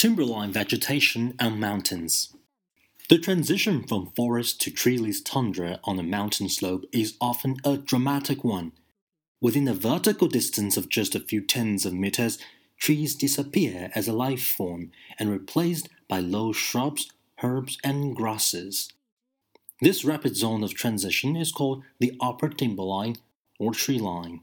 Timberline vegetation and mountains. The transition from forest to treeless tundra on a mountain slope is often a dramatic one. Within a vertical distance of just a few tens of meters, trees disappear as a life form and replaced by low shrubs, herbs, and grasses. This rapid zone of transition is called the upper timberline or tree line.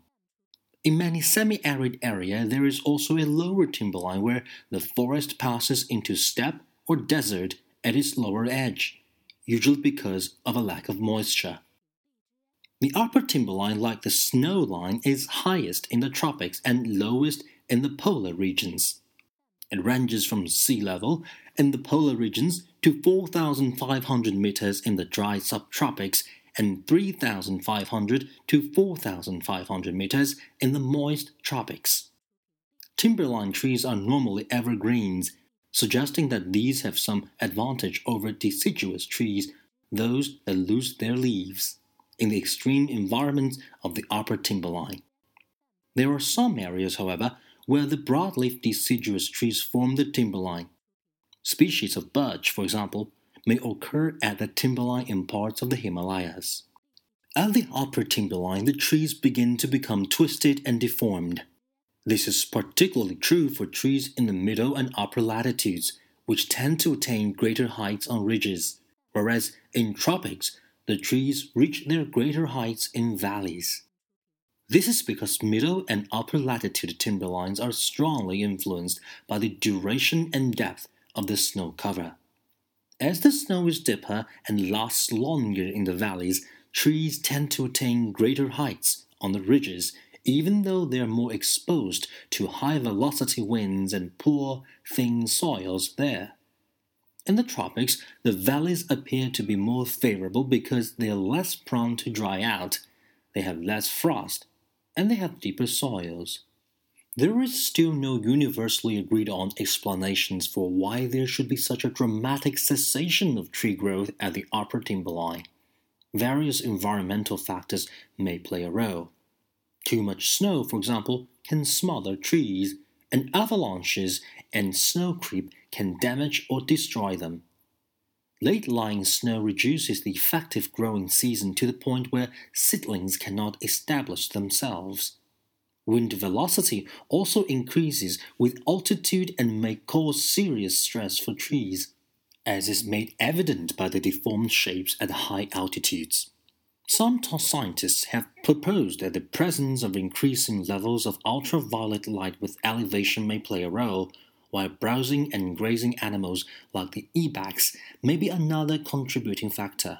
In many semi-arid areas, there is also a lower timberline where the forest passes into steppe or desert at its lower edge, usually because of a lack of moisture. The upper timberline, like the snow line, is highest in the tropics and lowest in the polar regions. It ranges from sea level in the polar regions to 4,500 meters in the dry subtropics and 3,500 to 4,500 meters in the moist tropics. Timberline trees are normally evergreens, suggesting that these have some advantage over deciduous trees, those that lose their leaves, in the extreme environments of the upper timberline. There are some areas, however, where the broadleaf deciduous trees form the timberline. Species of birch, for example, may occur at the timberline in parts of the Himalayas. At the upper timberline, the trees begin to become twisted and deformed. This is particularly true for trees in the middle and upper latitudes, which tend to attain greater heights on ridges, whereas in tropics, the trees reach their greater heights in valleys. This is because middle and upper latitude timberlines are strongly influenced by the duration and depth of the snow cover. As the snow is deeper and lasts longer in the valleys, trees tend to attain greater heights on the ridges, even though they are more exposed to high velocity winds and poor, thin soils there. In the tropics, the valleys appear to be more favorable because they are less prone to dry out, they have less frost, and they have deeper soils. There is still no universally agreed on explanations for why there should be such a dramatic cessation of tree growth at the upper timberline. Various environmental factors may play a role. Too much snow, for example, can smother trees, and avalanches and snow creep can damage or destroy them. Late lying snow reduces the effective growing season to the point where seedlings cannot establish themselves. Wind velocity also increases with altitude and may cause serious stress for trees, as is made evident by the deformed shapes at high altitudes. Some scientists have proposed that the presence of increasing levels of ultraviolet light with elevation may play a role, while browsing and grazing animals like the ibex may be another contributing factor.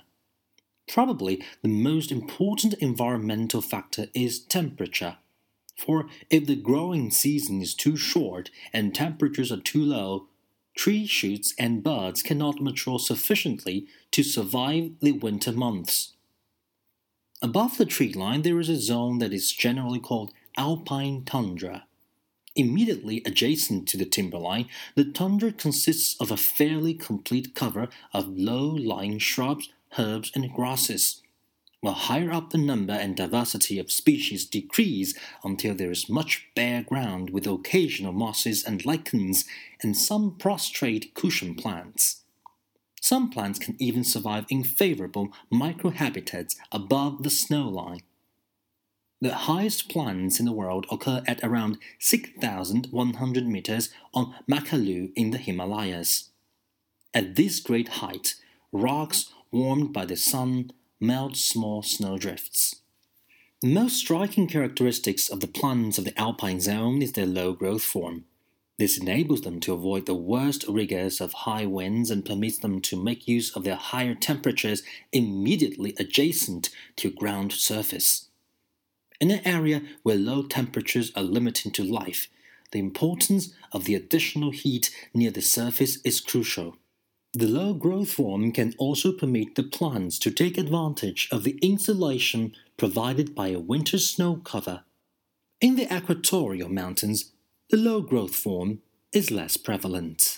Probably the most important environmental factor is temperature. For if the growing season is too short and temperatures are too low, tree shoots and buds cannot mature sufficiently to survive the winter months. Above the tree line, there is a zone that is generally called alpine tundra. Immediately adjacent to the timberline, the tundra consists of a fairly complete cover of low lying shrubs, herbs, and grasses while higher up the number and diversity of species decrease until there is much bare ground with occasional mosses and lichens and some prostrate cushion plants. Some plants can even survive in favorable microhabitats above the snow line. The highest plants in the world occur at around 6,100 meters on Makalu in the Himalayas. At this great height, rocks warmed by the sun melt small snowdrifts. The most striking characteristics of the plants of the alpine zone is their low growth form. This enables them to avoid the worst rigors of high winds and permits them to make use of their higher temperatures immediately adjacent to ground surface. In an area where low temperatures are limiting to life, the importance of the additional heat near the surface is crucial. The low growth form can also permit the plants to take advantage of the insulation provided by a winter snow cover. In the equatorial mountains, the low growth form is less prevalent.